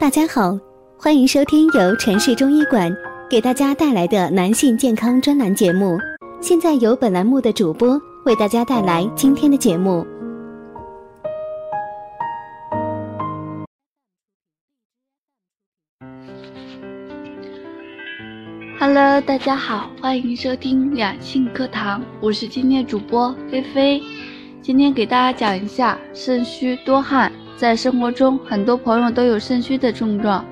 大家好，欢迎收听由城市中医馆给大家带来的男性健康专栏节目。现在由本栏目的主播为大家带来今天的节目。Hello，大家好，欢迎收听两性课堂，我是今天主播菲菲。今天给大家讲一下肾虚多汗。在生活中，很多朋友都有肾虚的症状，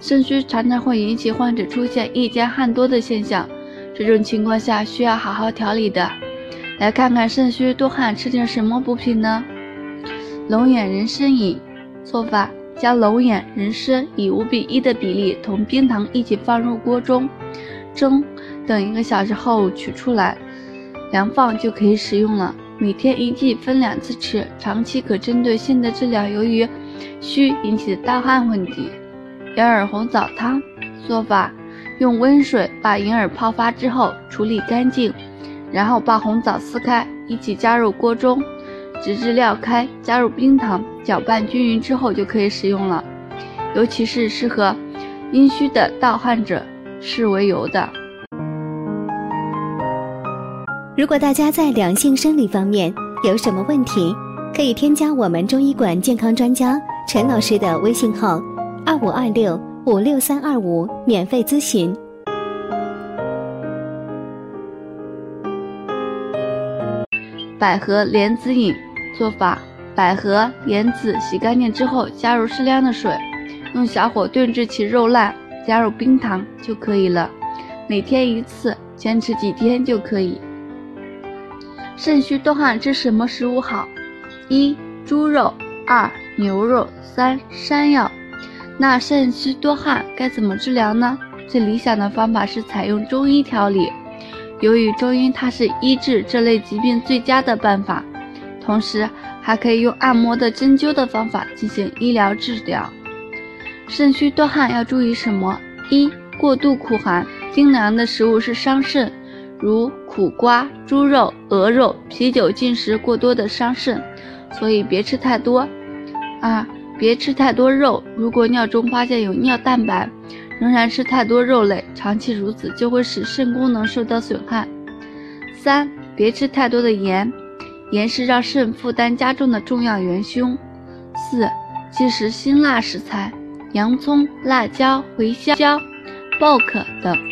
肾虚常常会引起患者出现夜间汗多的现象。这种情况下需要好好调理的。来看看肾虚多汗吃点什么补品呢？龙眼人参饮做法：将龙眼、人参以五比一的比例同冰糖一起放入锅中蒸，等一个小时后取出来凉放就可以使用了。每天一剂，分两次吃，长期可针对性的治疗由于虚引起的盗汗问题。银耳红枣汤做法：用温水把银耳泡发之后处理干净，然后把红枣撕开，一起加入锅中，直至料开，加入冰糖，搅拌均匀之后就可以食用了。尤其是适合阴虚的盗汗者，是为由的。如果大家在两性生理方面有什么问题，可以添加我们中医馆健康专家陈老师的微信号：二五二六五六三二五，免费咨询。百合莲子饮做法：百合、莲子洗干净之后，加入适量的水，用小火炖至其肉烂，加入冰糖就可以了。每天一次，坚持几天就可以。肾虚多汗吃什么食物好？一、猪肉；二、牛肉；三、山药。那肾虚多汗该怎么治疗呢？最理想的方法是采用中医调理。由于中医它是医治这类疾病最佳的办法，同时还可以用按摩的针灸的方法进行医疗治疗。肾虚多汗要注意什么？一、过度苦寒、冰凉的食物是伤肾。如苦瓜、猪肉、鹅肉、啤酒进食过多的伤肾，所以别吃太多。二、别吃太多肉，如果尿中发现有尿蛋白，仍然吃太多肉类，长期如此就会使肾功能受到损害。三、别吃太多的盐，盐是让肾负担加重的重要元凶。四、忌食辛辣食材，洋葱、辣椒、茴香、爆可等。